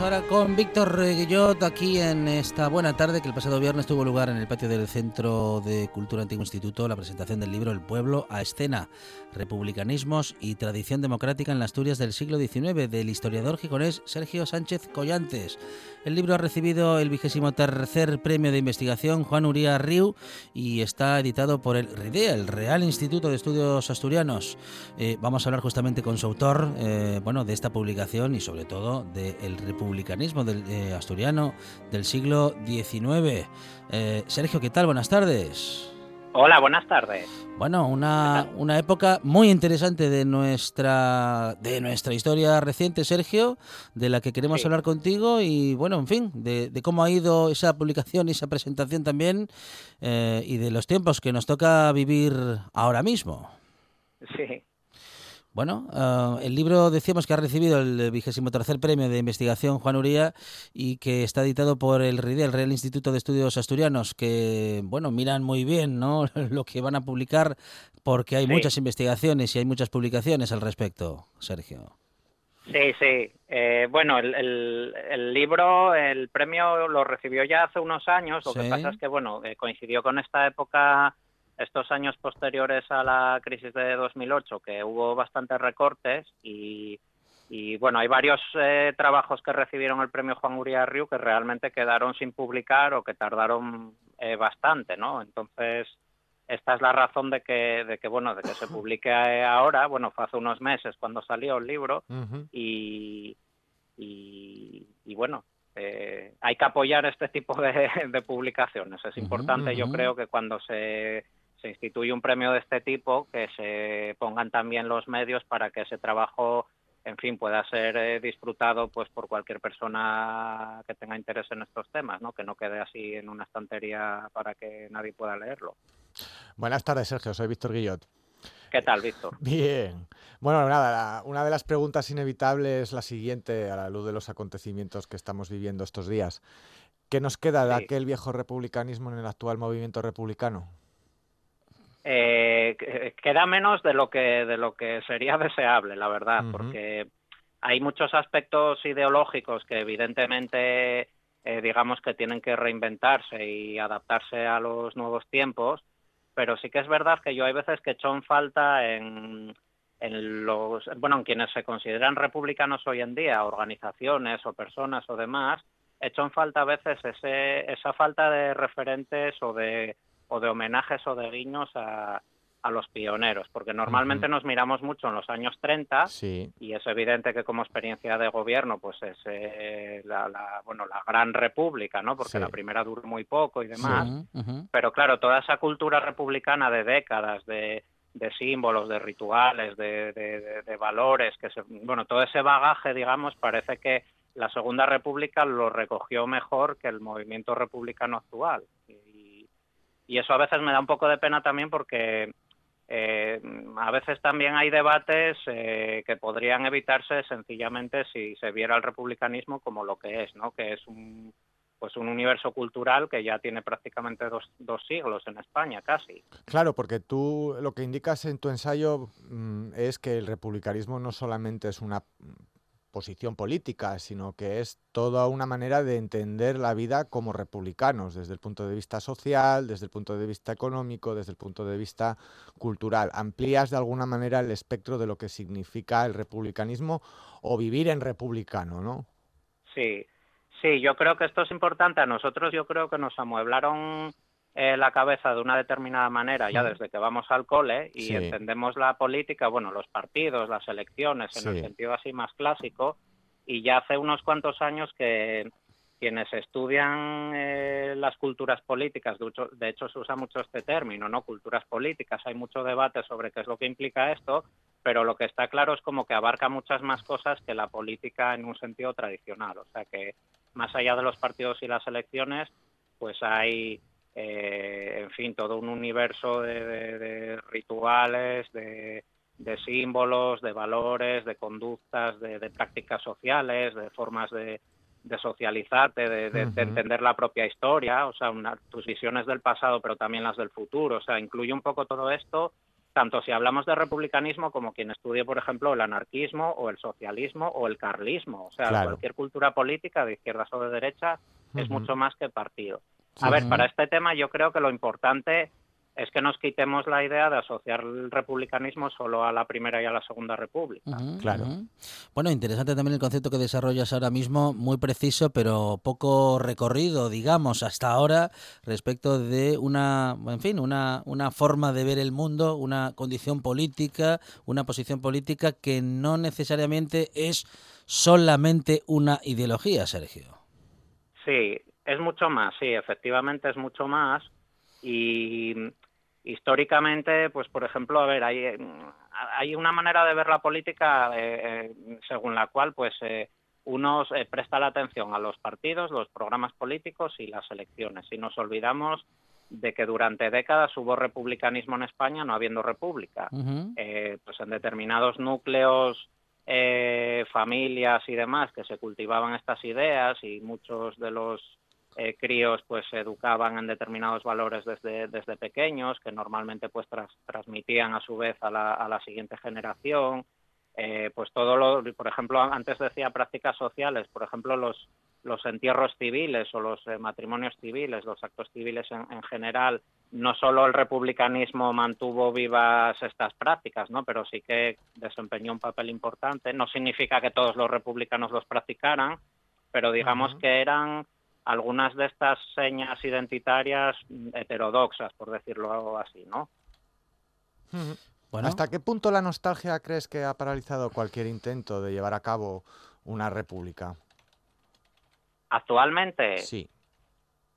Ahora con Víctor Guillot aquí en esta buena tarde que el pasado viernes tuvo lugar en el patio del Centro de Cultura Antiguo Instituto la presentación del libro El pueblo a escena, republicanismos y tradición democrática en las Asturias del siglo XIX del historiador gijonés Sergio Sánchez Collantes. El libro ha recibido el vigésimo tercer premio de investigación Juan Uría Riu y está editado por el RIDEA, el Real Instituto de Estudios Asturianos. Eh, vamos a hablar justamente con su autor, eh, bueno, de esta publicación y sobre todo del de republicanismo del, eh, asturiano del siglo XIX. Eh, Sergio, ¿qué tal? Buenas tardes. Hola, buenas tardes. Bueno, una, una, época muy interesante de nuestra de nuestra historia reciente, Sergio, de la que queremos hablar contigo y bueno, en fin, de, cómo ha ido esa publicación y esa presentación también eh, y de los tiempos que nos toca vivir ahora mismo. Sí, bueno, eh, el libro decíamos que ha recibido el vigésimo tercer premio de investigación Juan Uría y que está editado por el RIDE, el Real Instituto de Estudios Asturianos, que, bueno, miran muy bien ¿no? lo que van a publicar porque hay muchas investigaciones y hay muchas publicaciones al respecto, Sergio. Sí, sí. Eh, bueno, el, libro, el premio lo recibió ya hace unos años, lo que pasa es que, bueno, eh, coincidió con esta época estos años posteriores a la crisis de 2008, que hubo bastantes recortes y, bueno, hay varios eh, trabajos que recibieron el premio Juan Uriarriu que realmente quedaron sin publicar o que tardaron eh, bastante, ¿no? Entonces, esta es la razón de que, de que, bueno, de que se publique ahora, bueno, fue hace unos meses cuando salió el libro y, y, bueno, eh, hay que apoyar este tipo de, publicaciones. Es importante, yo creo que cuando se se instituye un premio de este tipo, que se pongan también los medios para que ese trabajo, en fin, pueda ser eh, disfrutado pues por cualquier persona que tenga interés en estos temas, ¿no? Que no quede así en una estantería para que nadie pueda leerlo. Buenas tardes, Sergio. Soy Víctor Guillot. ¿Qué tal, Víctor? Bien. Bueno, nada, una de las preguntas inevitables es la siguiente a la luz de los acontecimientos que estamos viviendo estos días. ¿Qué nos queda de aquel viejo republicanismo en el actual movimiento republicano? Eh, queda menos de lo que de lo que sería deseable, la verdad, porque hay muchos aspectos ideológicos que evidentemente eh, digamos que tienen que reinventarse y adaptarse a los nuevos tiempos, pero sí que es verdad que yo hay veces que echo en falta en, en los bueno en quienes se consideran republicanos hoy en día, organizaciones o personas o demás, echo en falta a veces ese, esa falta de referentes o de o de homenajes o de guiños a, a los pioneros, porque normalmente nos miramos mucho en los años 30 y es evidente que como experiencia de gobierno pues es eh, la, bueno la gran república, ¿no? Porque la primera duró muy poco y demás, pero claro toda esa cultura republicana de décadas de, de símbolos, de rituales, de, de, de, valores, que se, bueno todo ese bagaje digamos parece que la Segunda República lo recogió mejor que el movimiento republicano actual. Y eso a veces me da un poco de pena también porque eh, a veces también hay debates eh, que podrían evitarse sencillamente si se viera el republicanismo como lo que es, ¿no? Que es un pues un universo cultural que ya tiene prácticamente dos, dos siglos en España, casi. Claro, porque tú lo que indicas en tu ensayo mm, es que el republicanismo no solamente es una posición política, sino que es toda una manera de entender la vida como republicanos, desde el punto de vista social, desde el punto de vista económico, desde el punto de vista cultural. ¿Amplías de alguna manera el espectro de lo que significa el republicanismo o vivir en republicano, no? Sí, sí, yo creo que esto es importante. A nosotros yo creo que nos amueblaron eh, la cabeza de una determinada manera ya desde que vamos al cole y entendemos la política, bueno, los partidos, las elecciones en el sentido así más clásico y ya hace unos cuantos años que quienes estudian eh, las culturas políticas, de hecho, de hecho, se usa mucho este término, ¿no? Culturas políticas, hay mucho debate sobre qué es lo que implica esto, pero lo que está claro es como que abarca muchas más cosas que la política en un sentido tradicional, o sea que más allá de los partidos y las elecciones, pues hay eh, en fin, todo un universo de, rituales, de, símbolos, de valores, de conductas, de, prácticas sociales, de formas de, socializarte, de, entender la propia historia, o sea, tus visiones del pasado, pero también las del futuro, o sea, incluye un poco todo esto, tanto si hablamos de republicanismo como quien estudie, por ejemplo, el anarquismo o el socialismo o el carlismo, o sea, cualquier cultura política de izquierdas o de derecha es mucho más que partido. A ver, para este tema yo creo que lo importante es que nos quitemos la idea de asociar el republicanismo solo a la primera y a la segunda república. claro. Bueno, interesante también el concepto que desarrollas ahora mismo, muy preciso, pero poco recorrido, digamos, hasta ahora respecto de una, en fin, una, una forma de ver el mundo, una condición política, una posición política que no necesariamente es solamente una ideología, Sergio. Sí, es mucho más, sí, efectivamente es mucho más. Y históricamente, pues por ejemplo, a ver, hay, hay una manera de ver la política eh, eh, según la cual, pues, eh, uno presta la atención a los partidos, los programas políticos y las elecciones. Y nos olvidamos de que durante décadas hubo republicanismo en España, no habiendo república. pues en determinados núcleos, familias y demás que se cultivaban estas ideas y muchos de los eh, críos pues se educaban en determinados valores desde, desde pequeños que normalmente pues transmitían a su vez a la, a la siguiente generación. Eh, pues todo lo por ejemplo antes decía prácticas sociales por ejemplo los los entierros civiles o los eh, matrimonios civiles los actos civiles en, en, general no solo el republicanismo mantuvo vivas estas prácticas no pero sí que desempeñó un papel importante. No significa que todos los republicanos los practicaran pero digamos que eran algunas de estas señas identitarias heterodoxas, por decirlo así, ¿no? ¿Hasta qué punto la nostalgia crees que ha paralizado cualquier intento de llevar a cabo una república? Actualmente. Sí.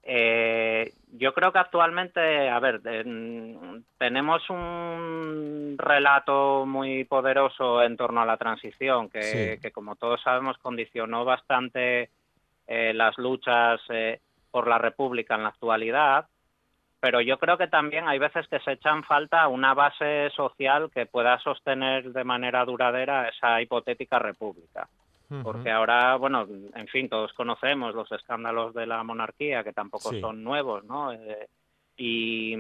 Eh, yo creo que actualmente, a ver, tenemos un relato muy poderoso en torno a la transición que, que como todos sabemos, condicionó bastante eh, las luchas eh, por la República en la actualidad, pero yo creo que también hay veces que se echan falta una base social que pueda sostener de manera duradera esa hipotética República. Porque ahora, bueno, en fin, todos conocemos los escándalos de la monarquía, que tampoco son nuevos, ¿no? Eh, y,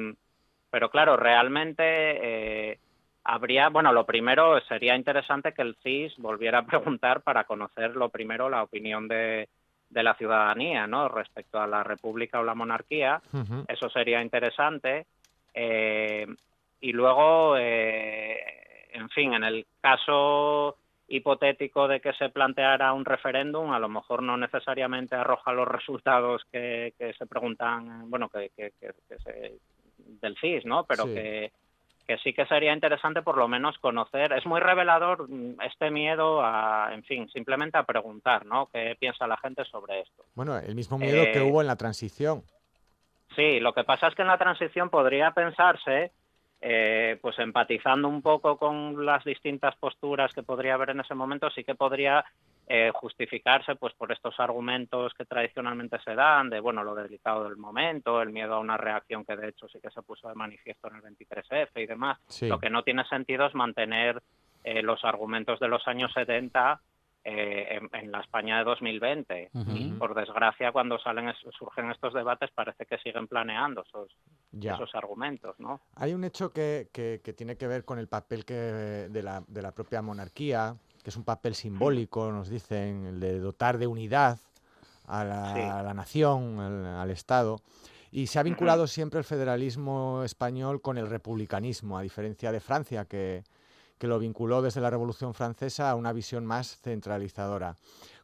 pero claro, realmente habría, bueno, lo primero sería interesante que el CIS volviera a preguntar para conocer lo primero la opinión de, de la ciudadanía, ¿no? Respecto a la república o la monarquía, eso sería interesante. Eh, y luego, eh, en fin, en el caso hipotético de que se planteara un referéndum, a lo mejor no necesariamente arroja los resultados que, se preguntan, bueno, que, se, del CIS, ¿no? Pero que que sí que sería interesante por lo menos conocer. Es muy revelador mm, este miedo a, en fin, simplemente a preguntar, ¿no? ¿Qué piensa la gente sobre esto? Bueno, el mismo miedo que eh, hubo en la transición. Sí, lo que pasa es que en la transición podría pensarse, eh, pues empatizando un poco con las distintas posturas que podría haber en ese momento, sí que podría eh, justificarse pues por estos argumentos que tradicionalmente se dan de bueno lo delicado del momento el miedo a una reacción que de hecho sí que se puso de manifiesto en el 23F y demás. Lo que no tiene sentido es mantener eh, los argumentos de los años 70 eh, en, la España de 2020 y por desgracia cuando salen surgen estos debates parece que siguen planeando esos esos argumentos no hay un hecho que, que, tiene que ver con el papel que de la, de la propia monarquía que es un papel simbólico, nos dicen, el de dotar de unidad a la, nación, al, Estado. Y se ha vinculado siempre el federalismo español con el republicanismo, a diferencia de Francia, que, lo vinculó desde la Revolución Francesa a una visión más centralizadora.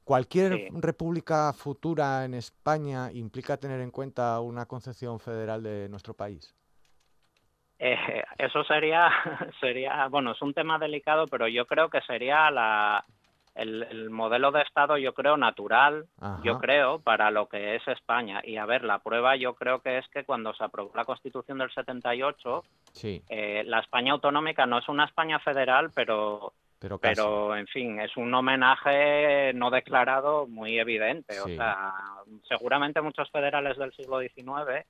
¿Cualquier república futura en España implica tener en cuenta una concepción federal de nuestro país? Eh, eso sería, sería, bueno, es un tema delicado, pero yo creo que sería la, el, modelo de Estado, yo creo, natural, yo creo, para lo que es España. Y a ver, la prueba yo creo que es que cuando se aprobó la Constitución del 78, sí. eh, la España autonómica no es una España federal, pero, pero, pero, en fin, es un homenaje no declarado muy evidente. O sea, seguramente muchos federales del siglo XIX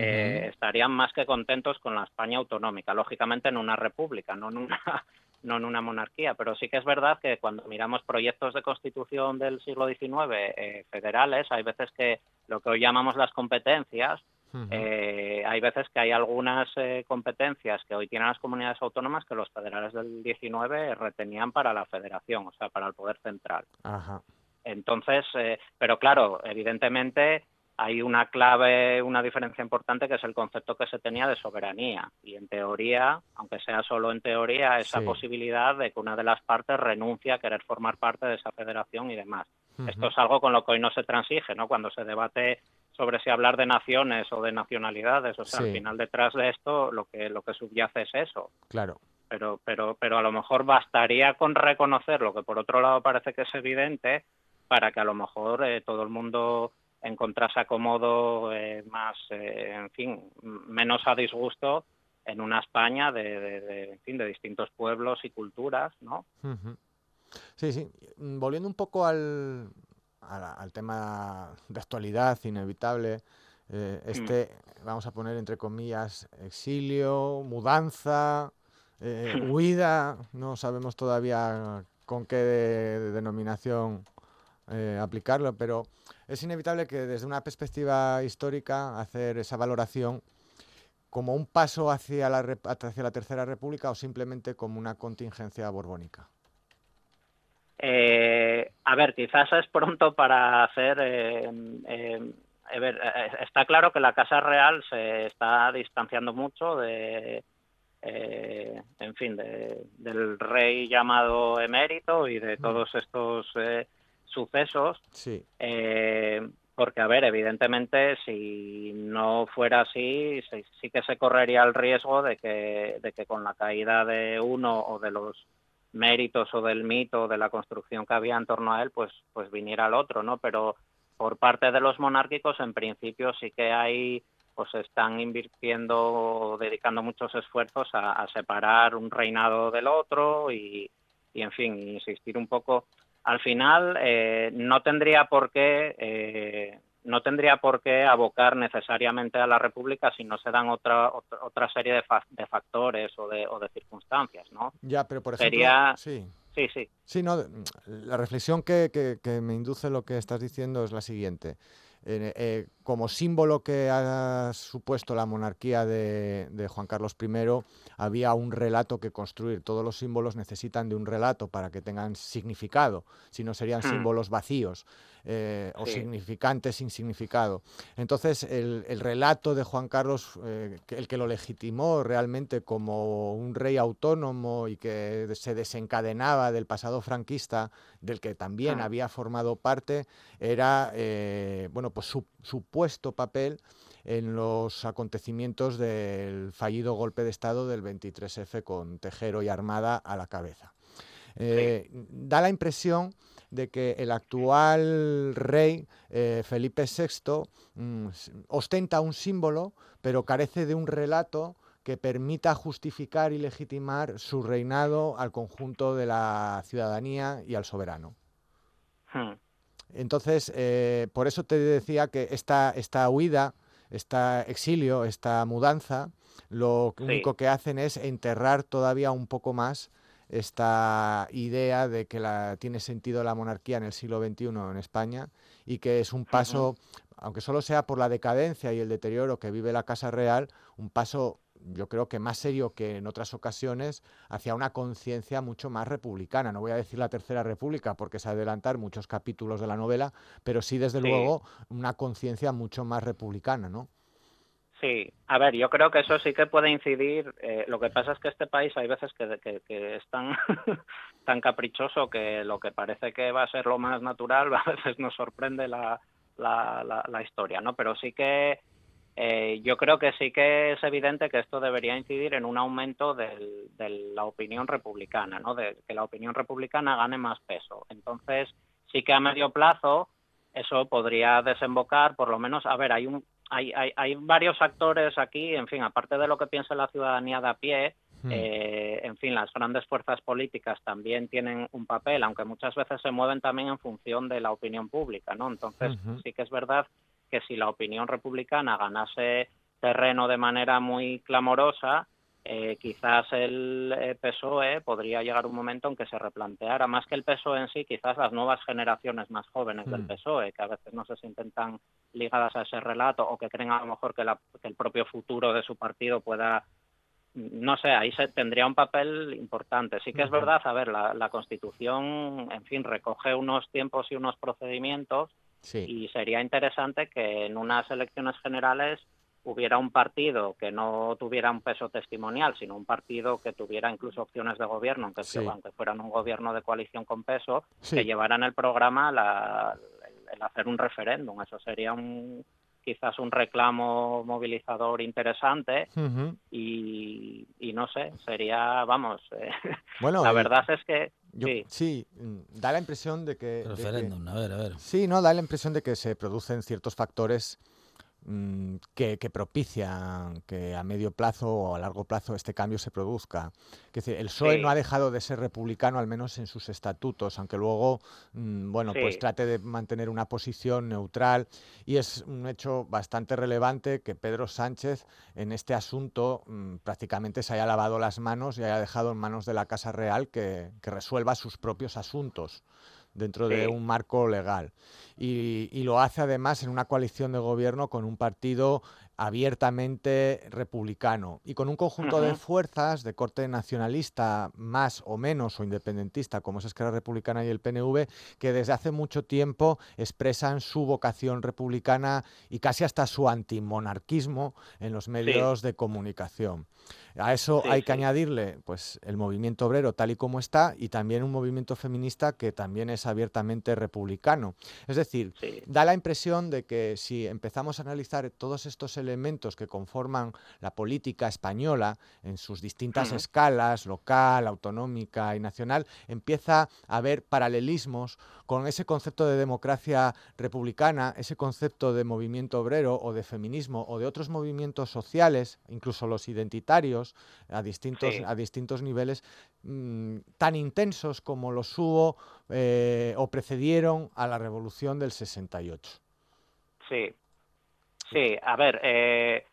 eh, estarían más que contentos con la España autonómica, lógicamente en una república, no en una, no en una monarquía, pero sí que es verdad que cuando miramos proyectos de constitución del siglo XIX eh, federales, hay veces que lo que hoy llamamos las competencias, eh, hay veces que hay algunas competencias que hoy tienen las comunidades autónomas que los federales del XIX retenían para la federación, o sea, para el poder central. Entonces, pero claro, evidentemente hay una clave, una diferencia importante que es el concepto que se tenía de soberanía. Y en teoría, aunque sea solo en teoría, esa posibilidad de que una de las partes renuncie a querer formar parte de esa federación y demás. Esto es algo con lo que hoy no se transige, ¿no? Cuando se debate sobre si hablar de naciones o de nacionalidades, o sea, al final detrás de esto lo que lo que subyace es eso. Claro. Pero pero pero a lo mejor bastaría con reconocer lo que por otro lado parece que es evidente para que a lo mejor eh, todo el mundo encontrarse acomodo eh, más, eh, en fin, menos a disgusto en una España de, en fin, de distintos pueblos y culturas, ¿no? Sí, sí. Volviendo un poco al, al, tema de actualidad inevitable, eh, mm. este, vamos a poner entre comillas, exilio, mudanza, huida, no sabemos todavía con qué denominación aplicarlo, pero es inevitable que desde una perspectiva histórica hacer esa valoración como un paso hacia la, hacia la Tercera República o simplemente como una contingencia borbónica. Eh, a ver, quizás es pronto para hacer. Eh, eh, está claro que la Casa Real se está distanciando mucho de, en fin, del rey llamado emérito y de todos estos sucesos. Sí. Eh, porque, a ver, evidentemente, si no fuera así, sí, que se correría el riesgo de que, de que con la caída de uno o de los méritos o del mito de la construcción que había en torno a él, pues, pues viniera el otro, ¿no? Pero por parte de los monárquicos, en principio, sí que hay pues están invirtiendo, dedicando muchos esfuerzos a, separar un reinado del otro y, y, en fin, insistir un poco al final eh, no tendría por qué eh, no tendría por qué abocar necesariamente a la República si no se dan otra otra, serie de, factores o de, o de circunstancias, ¿no? Ya, pero por ejemplo, Sería... sí. Sí, sí. Sí, no, la reflexión que, que me induce lo que estás diciendo es la siguiente. Eh, como símbolo que ha supuesto la monarquía de, Juan Carlos I, había un relato que construir. Todos los símbolos necesitan de un relato para que tengan significado, si no serían hmm. símbolos vacíos. Eh, o significantes sin significado. Entonces, el, relato de Juan Carlos, eh, el que lo legitimó realmente como un rey autónomo y que se desencadenaba del pasado franquista, del que también había formado parte, era eh, bueno, pues su supuesto papel en los acontecimientos del fallido golpe de Estado del 23F con Tejero y Armada a la cabeza. Da la impresión de que el actual rey eh, Felipe VI mm, ostenta un símbolo, pero carece de un relato que permita justificar y legitimar su reinado al conjunto de la ciudadanía y al soberano. Hmm. Entonces, eh, por eso te decía que esta, esta huida, este exilio, esta mudanza, lo único que hacen es enterrar todavía un poco más esta idea de que la, tiene sentido la monarquía en el siglo XXI en España y que es un paso, aunque solo sea por la decadencia y el deterioro que vive la Casa Real, un paso yo creo que más serio que en otras ocasiones, hacia una conciencia mucho más republicana. No voy a decir la Tercera República porque es adelantar muchos capítulos de la novela, pero sí, desde luego, una conciencia mucho más republicana, ¿no? Sí, a ver, yo creo que eso sí que puede incidir. Eh, lo que pasa es que este país hay veces que, que, es tan, caprichoso que lo que parece que va a ser lo más natural a veces nos sorprende la, la, la historia, ¿no? Pero sí que eh, yo creo que sí que es evidente que esto debería incidir en un aumento de la opinión republicana, ¿no? de que la opinión republicana gane más peso. Entonces, sí que a medio plazo eso podría desembocar, por lo menos, a ver, hay, un, hay, hay, hay varios actores aquí, en fin, aparte de lo que piensa la ciudadanía de a pie, hmm. eh, en fin, las grandes fuerzas políticas también tienen un papel, aunque muchas veces se mueven también en función de la opinión pública, ¿no? Entonces, sí que es verdad que si la opinión republicana ganase terreno de manera muy clamorosa, eh, quizás el eh, PSOE podría llegar un momento en que se replanteara, más que el PSOE en sí, quizás las nuevas generaciones más jóvenes del mm. PSOE, que a veces no se sienten tan ligadas a ese relato o que creen a lo mejor que, el propio futuro de su partido pueda no sé, ahí se tendría un papel importante. Sí que es verdad, a ver, la, la Constitución, en fin, recoge unos tiempos y unos procedimientos y sería interesante que en unas elecciones generales hubiera un partido que no tuviera un peso testimonial, sino un partido que tuviera incluso opciones de gobierno, aunque, aunque fueran un gobierno de coalición con peso, que llevaran el programa el, hacer un referéndum. Eso sería un quizás un reclamo movilizador interesante y, no sé, sería, vamos, eh, bueno, la verdad es que sí. Mm, da la impresión de que... Referéndum, a ver, a ver. Sí, no, da la impresión de que se producen ciertos factores mm, que, propician que a medio plazo o a largo plazo este cambio se produzca. Es decir, el PSOE no ha dejado de ser republicano, al menos en sus estatutos, aunque luego, mm, bueno, pues trate de mantener una posición neutral. Y es un hecho bastante relevante que Pedro Sánchez en este asunto mm, prácticamente se haya lavado las manos y haya dejado en manos de la Casa Real que, que resuelva sus propios asuntos dentro de un marco legal. Y, y, lo hace además en una coalición de gobierno con un partido abiertamente republicano y con un conjunto de fuerzas de corte nacionalista más o menos o independentista como es Esquerra Republicana y el PNV que desde hace mucho tiempo expresan su vocación republicana y casi hasta su antimonarquismo en los medios de comunicación. A eso hay que añadirle pues el movimiento obrero tal y como está y también un movimiento feminista que también es abiertamente republicano. Es decir, da la impresión de que si empezamos a analizar todos estos elementos que conforman la política española en sus distintas escalas, local, autonómica y nacional, empieza a haber paralelismos con ese concepto de democracia republicana, ese concepto de movimiento obrero o de feminismo o de otros movimientos sociales, incluso los identitarios, a distintos, a distintos niveles, mm, tan intensos como los hubo eh, o precedieron a la revolución del 68. Sí, sí, a ver, eh,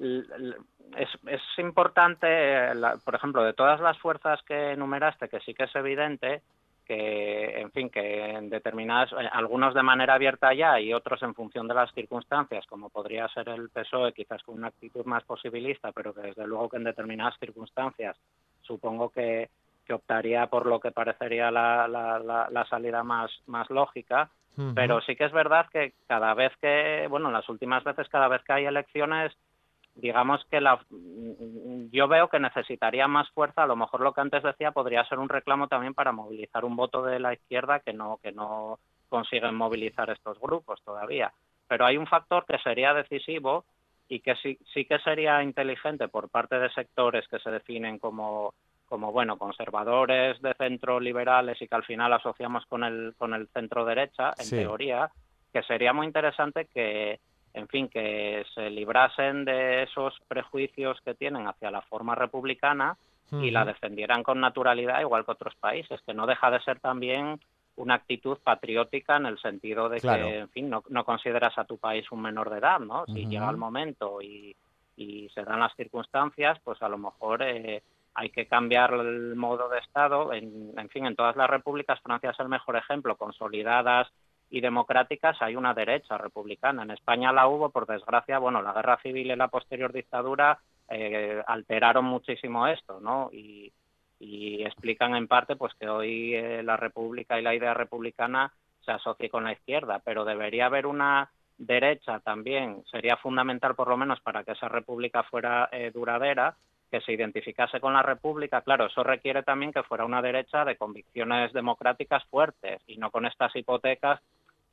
es, es, importante, eh, por ejemplo, de todas las fuerzas que enumeraste, que sí que es evidente, que, en fin, que en determinadas, algunos de manera abierta ya y otros en función de las circunstancias, como podría ser el PSOE, quizás con una actitud más posibilista, pero que desde luego que en determinadas circunstancias supongo que, que optaría por lo que parecería la, la, la, salida más, más lógica. Pero sí que es verdad que cada vez que, bueno, las últimas veces, cada vez que hay elecciones, digamos que la, yo veo que necesitaría más fuerza. A lo mejor lo que antes decía podría ser un reclamo también para movilizar un voto de la izquierda que no que no consiguen movilizar estos grupos todavía. Pero hay un factor que sería decisivo y que sí, sí que sería inteligente por parte de sectores que se definen como como bueno conservadores de centro liberales y que al final asociamos con el con el centro derecha en teoría que sería muy interesante que en fin, que se librasen de esos prejuicios que tienen hacia la forma republicana y la defendieran con naturalidad, igual que otros países, que no deja de ser también una actitud patriótica en el sentido de que, en fin, no, no, consideras a tu país un menor de edad, ¿no? Si llega el momento y, y, se dan las circunstancias, pues a lo mejor eh, hay que cambiar el modo de Estado. En, en fin, en todas las repúblicas, Francia es el mejor ejemplo, consolidadas y democráticas, hay una derecha republicana. En España la hubo, por desgracia, bueno, la guerra civil y la posterior dictadura eh, alteraron muchísimo esto, ¿no? Y, explican en parte pues que hoy eh, la república y la idea republicana se asocie con la izquierda, pero debería haber una derecha también, sería fundamental por lo menos para que esa república fuera eh, duradera, que se identificase con la república. Claro, eso requiere también que fuera una derecha de convicciones democráticas fuertes y no con estas hipotecas,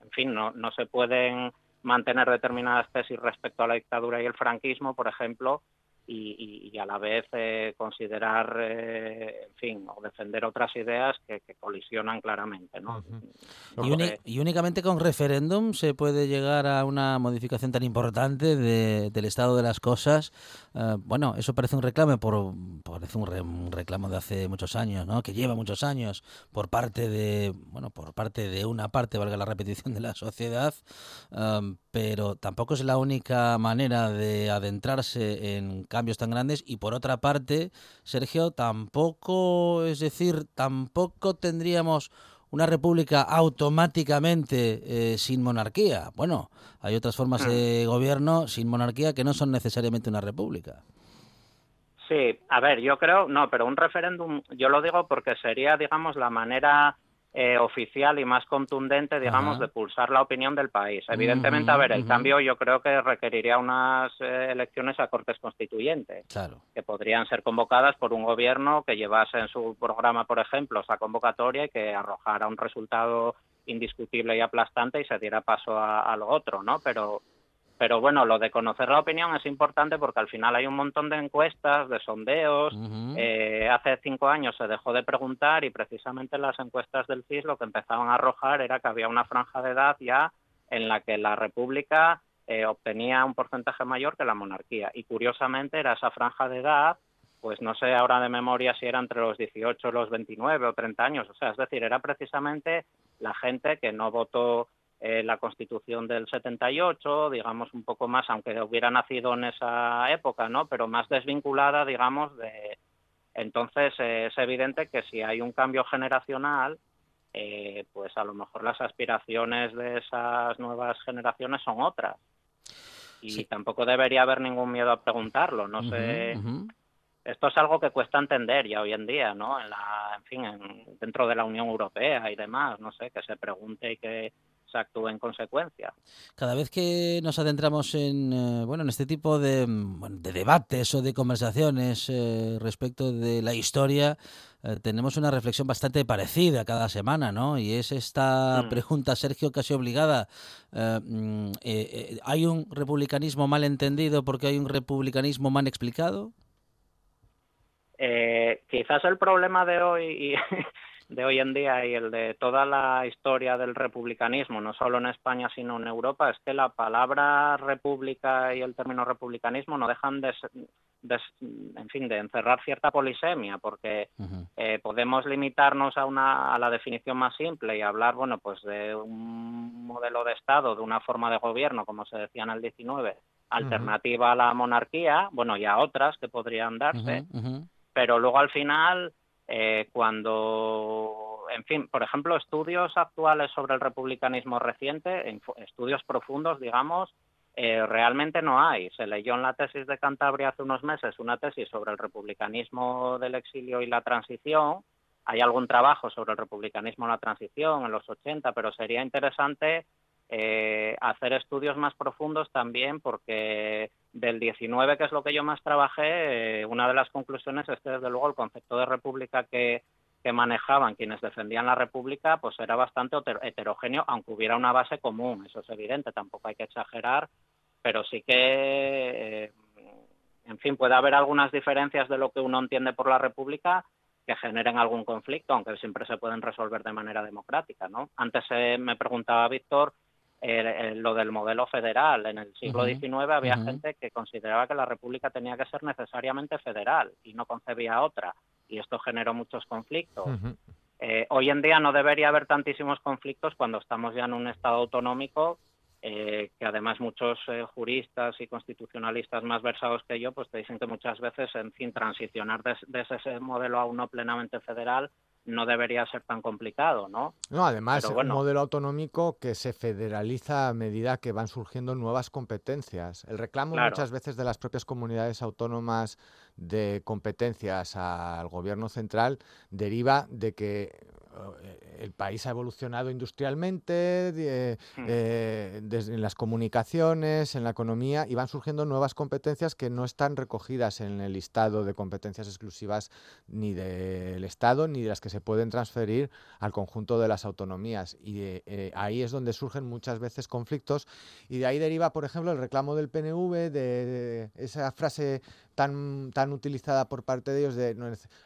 en fin, no, no se pueden mantener determinadas tesis respecto a la dictadura y el franquismo, por ejemplo, y, a la vez eh, considerar, eh, en fin, o defender otras ideas que, colisionan claramente. ¿no? y, únicamente con referéndum se puede llegar a una modificación tan importante del estado de las cosas. Eh, bueno, eso parece un reclamo, por, parece un, reclamo de hace muchos años, ¿no? que lleva muchos años por parte de, bueno, por parte de una parte, valga la repetición, de la sociedad, pero tampoco es la única manera de adentrarse en cambios tan grandes y por otra parte, Sergio, tampoco, es decir, tampoco tendríamos una república automáticamente eh, sin monarquía. Bueno, hay otras formas hmm. de gobierno sin monarquía que no son necesariamente una república. Sí, a ver, yo creo, no, pero un referéndum, yo lo digo porque sería, digamos, la manera eh, oficial y más contundente, digamos, de pulsar la opinión del país. Evidentemente, a ver, el cambio yo creo que requeriría unas eh, elecciones a cortes constituyentes, que podrían ser convocadas por un gobierno que llevase en su programa, por ejemplo, esa convocatoria y que arrojara un resultado indiscutible y aplastante y se diera paso a, a lo otro, ¿no? Pero pero bueno, lo de conocer la opinión es importante porque al final hay un montón de encuestas, de sondeos. eh, hace cinco años se dejó de preguntar y precisamente las encuestas del CIS lo que empezaban a arrojar era que había una franja de edad ya en la que la República eh, obtenía un porcentaje mayor que la monarquía. Y curiosamente era esa franja de edad, pues no sé ahora de memoria si era entre los 18, los 29 o 30 años. O sea, es decir, era precisamente la gente que no votó eh, la Constitución del 78, digamos un poco más, aunque hubiera nacido en esa época, ¿no? Pero más desvinculada, digamos, de... Entonces eh, es evidente que si hay un cambio generacional, eh, pues a lo mejor las aspiraciones de esas nuevas generaciones son otras. Y tampoco debería haber ningún miedo a preguntarlo. No sé. Esto es algo que cuesta entender ya hoy en día, ¿no? En la, en fin, dentro de la Unión Europea y demás, no sé, que se pregunte y que se actúe en consecuencia. Cada vez que nos adentramos en eh, bueno en este tipo de, de debates o de conversaciones eh, respecto de la historia, eh, tenemos una reflexión bastante parecida cada semana, ¿no? Y es esta mm. pregunta, Sergio, casi obligada. Mm, ¿Hay un republicanismo mal entendido porque hay un republicanismo mal explicado? quizás el problema de hoy de hoy en día y el de toda la historia del republicanismo, no solo en España sino en Europa, es que la palabra república y el término republicanismo no dejan de, en fin, de encerrar cierta polisemia, porque eh, podemos limitarnos a, una, a la definición más simple y hablar, bueno, pues de un modelo de Estado, de una forma de gobierno, como se decía en el 19, alternativa a la monarquía, bueno, y a otras que podrían darse, pero luego al final eh, cuando, en fin, por ejemplo, estudios actuales sobre el republicanismo reciente, estudios profundos, digamos, eh, realmente no hay. Se leyó en la tesis de Cantabria hace unos meses una tesis sobre el republicanismo del exilio y la transición. Hay algún trabajo sobre el republicanismo en la transición en los 80, pero sería interesante eh, hacer estudios más profundos también porque del 19, que es lo que yo más trabajé, eh, una de las conclusiones es que desde luego el concepto de república que, manejaban quienes defendían la república pues era bastante heterogéneo, aunque hubiera una base común, eso es evidente, tampoco hay que exagerar, pero sí que, eh, en fin, puede haber algunas diferencias de lo que uno entiende por la república que generen algún conflicto, aunque siempre se pueden resolver de manera democrática, ¿no? Antes me preguntaba Víctor lo del modelo federal. En el siglo XIX había gente que consideraba que la República tenía que ser necesariamente federal y no concebía otra. Y esto generó muchos conflictos. Eh, hoy en día no debería haber tantísimos conflictos cuando estamos ya en un Estado autonómico eh, que además muchos eh, juristas y constitucionalistas más versados que yo, pues te dicen que muchas veces, en fin, transicionar desde ese modelo a uno plenamente federal no debería ser tan complicado, ¿no? No, además es un modelo autonómico que se federaliza a medida que van surgiendo nuevas competencias. El reclamo muchas veces de las propias comunidades autónomas de competencias al gobierno central deriva de que el país ha evolucionado industrialmente, hmm. eh, en las comunicaciones, en la economía, y van surgiendo nuevas competencias que no están recogidas en el listado de competencias exclusivas ni del Estado ni de las que se pueden transferir al conjunto de las autonomías. Y eh, ahí es donde surgen muchas veces conflictos, y de ahí deriva, por ejemplo, el reclamo del PNV de esa frase tan, tan utilizada por parte de ellos de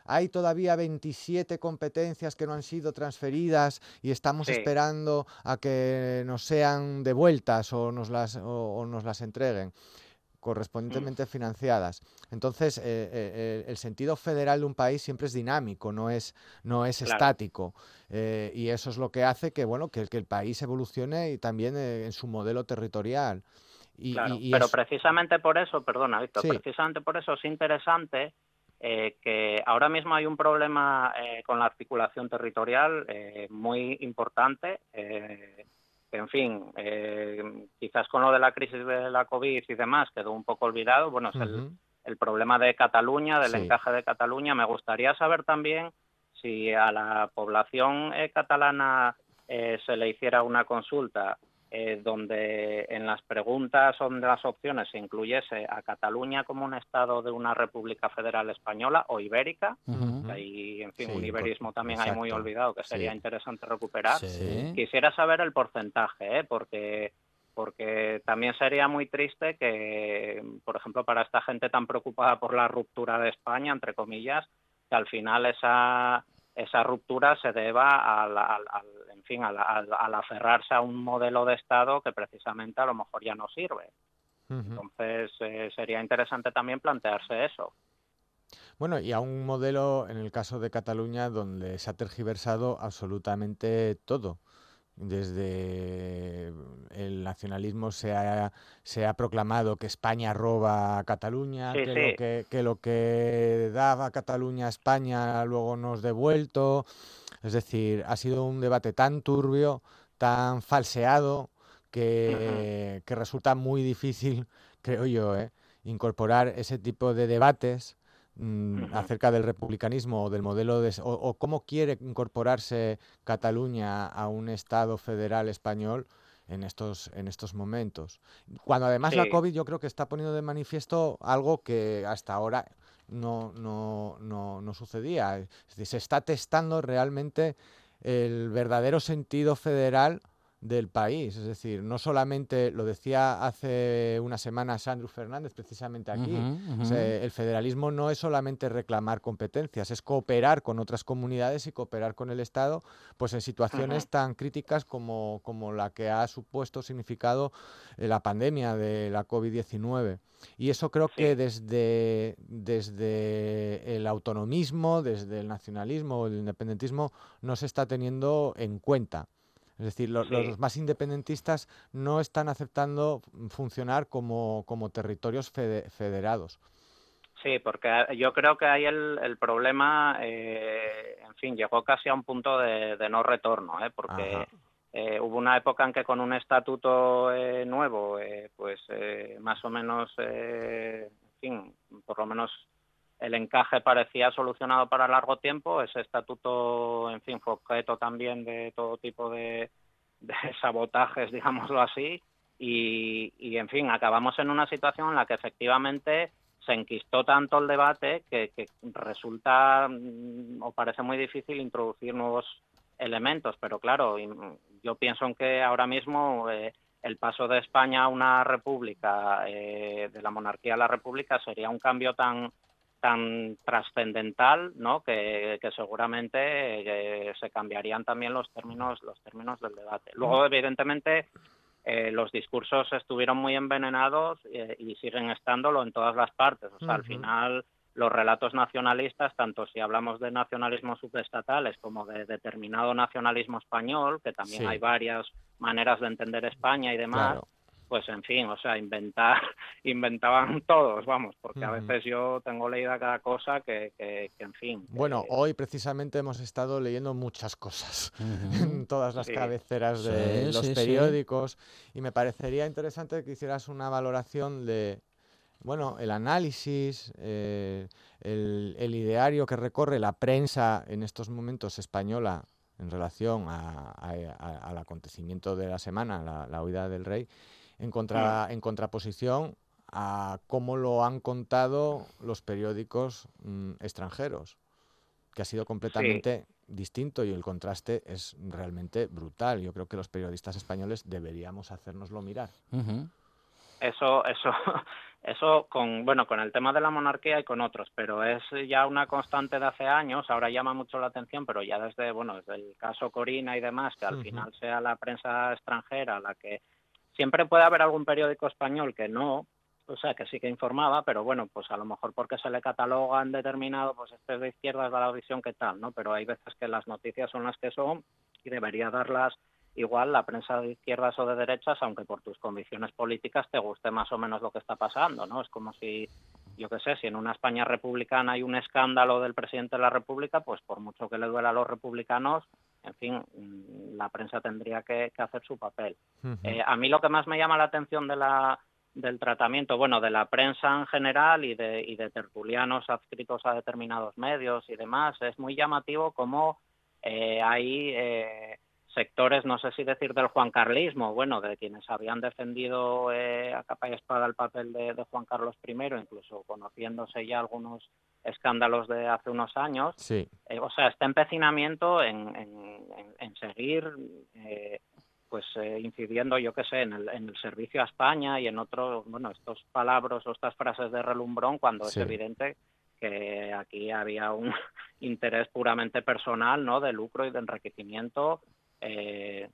hay todavía 27 competencias que no han sido transferidas y estamos esperando a que nos sean devueltas o nos las, o, nos las entreguen correspondientemente financiadas. Entonces, eh, eh, el sentido federal de un país siempre es dinámico, no es, no es estático. Eh, y eso es lo que hace que, bueno, que, que el país evolucione y también en su modelo territorial pero precisamente por eso, perdona, Víctor, precisamente por eso es interesante eh, que ahora mismo hay un problema eh, con la articulación territorial eh, muy importante. en fin, quizás con lo de la crisis de la COVID y demás quedó un poco olvidado. Bueno, es el, problema de Cataluña, del encaje de Cataluña. Me gustaría saber también si a la población catalana se le hiciera una consulta eh, donde en las preguntas o de las opciones se incluyese a Cataluña como un Estado de una República Federal Española o ibérica, y en fin, un iberismo también hay muy olvidado que sería interesante recuperar. Quisiera saber el porcentaje, ¿eh? porque porque también sería muy triste que, por ejemplo, para esta gente tan preocupada por la ruptura de España, entre comillas, que al final esa esa ruptura se deba al, en fin, al, aferrarse a un modelo de Estado que precisamente a lo mejor ya no sirve. Entonces eh, sería interesante también plantearse eso. Bueno, y a un modelo, en el caso de Cataluña, donde se ha tergiversado absolutamente todo desde el nacionalismo se ha, se ha proclamado que España roba a Cataluña, que, Lo que, que, lo que daba Cataluña a España luego nos devuelto. Es decir, ha sido un debate tan turbio, tan falseado, que, que resulta muy difícil, creo yo, ¿eh? incorporar ese tipo de debates Mm, acerca del republicanismo o del modelo de, o, cómo quiere incorporarse Cataluña a un Estado federal español en estos, en estos momentos. Cuando además la COVID yo creo que está poniendo de manifiesto algo que hasta ahora no, no, no, no sucedía. Es decir, se está testando realmente el verdadero sentido federal del país. Es decir, no solamente, lo decía hace unas semanas Andrew Fernández, precisamente aquí, el federalismo no es solamente reclamar competencias, es cooperar con otras comunidades y cooperar con el Estado, pues en situaciones tan críticas como, como la que ha supuesto significado eh, la pandemia de la COVID-19. Y eso creo que desde, desde el autonomismo, desde el nacionalismo, el independentismo, no se está teniendo en cuenta. Es decir, los más independentistas no están aceptando funcionar como, como territorios federados. Sí, porque yo creo que ahí el, problema, eh, en fin, llegó casi a un punto de, no retorno, ¿eh? porque eh, hubo una época en que con un estatuto eh, nuevo, pues más o menos, en fin, por lo menos el encaje parecía solucionado para largo tiempo. Ese estatuto, en fin, fue objeto también de todo tipo de, sabotajes, digámoslo así. Y, en fin, acabamos en una situación en la que efectivamente se enquistó tanto el debate que, resulta mm, o parece muy difícil introducir nuevos elementos. Pero claro, yo pienso en que ahora mismo eh, el paso de España a una república, eh, de la monarquía a la república, sería un cambio tan tan trascendental no que, seguramente eh, se cambiarían también los términos los términos del debate. Luego evidentemente eh, los discursos estuvieron muy envenenados eh, y siguen estándolo en todas las partes. O sea al final los relatos nacionalistas, tanto si hablamos de nacionalismo subestatales como de determinado nacionalismo español, que también hay varias maneras de entender España y demás, pues en fin, o sea, inventar, inventaban todos, vamos, porque a veces yo tengo leída cada cosa que, que, en fin. Bueno, hoy precisamente hemos estado leyendo muchas cosas en todas las cabeceras de los periódicos y me parecería interesante que hicieras una valoración de, bueno, el análisis, eh, el, ideario que recorre la prensa en estos momentos española en relación al acontecimiento de la semana, la, la huida del rey, en, contra, en contraposición a cómo lo han contado los periódicos mm, extranjeros, que ha sido completamente distinto y el contraste es realmente brutal. Yo creo que los periodistas españoles deberíamos hacérnoslo mirar. Eso, eso, eso con, bueno, con el tema de la monarquía y con otros, pero es ya una constante de hace años, ahora llama mucho la atención, pero ya desde, bueno, desde el caso Corina y demás, que al final sea la prensa extranjera la que Siempre puede haber algún periódico español que no, o sea, que sí que informaba, pero bueno, pues a lo mejor porque se le catalogan determinado, pues este es de izquierdas, da la visión que tal, ¿no? Pero hay veces que las noticias son las que son y debería darlas igual la prensa de izquierdas o de derechas, aunque por tus convicciones políticas te guste más o menos lo que está pasando, ¿no? Es como si, yo qué sé, si en una España republicana hay un escándalo del presidente de la República, pues por mucho que le duela a los republicanos, en fin, mm, la prensa tendría que, hacer su papel. Eh, a mí lo que más me llama la atención de la, del tratamiento, bueno, de la prensa en general y de, y de tertulianos adscritos a determinados medios y demás, es muy llamativo cómo eh, hay eh, sectores, no sé si decir del juancarlismo, bueno, de quienes habían defendido a capa y espada el papel de, de Juan Carlos I, incluso conociéndose ya algunos escándalos de hace unos años. Sí. Eh, o sea, este empecinamiento en, en, seguir eh, pues eh, incidiendo, yo qué sé, en el, en el servicio a España y en otros, bueno, estos palabras o estas frases de relumbrón cuando es evidente que aquí había un interés puramente personal, ¿no? De lucro y de enriquecimiento,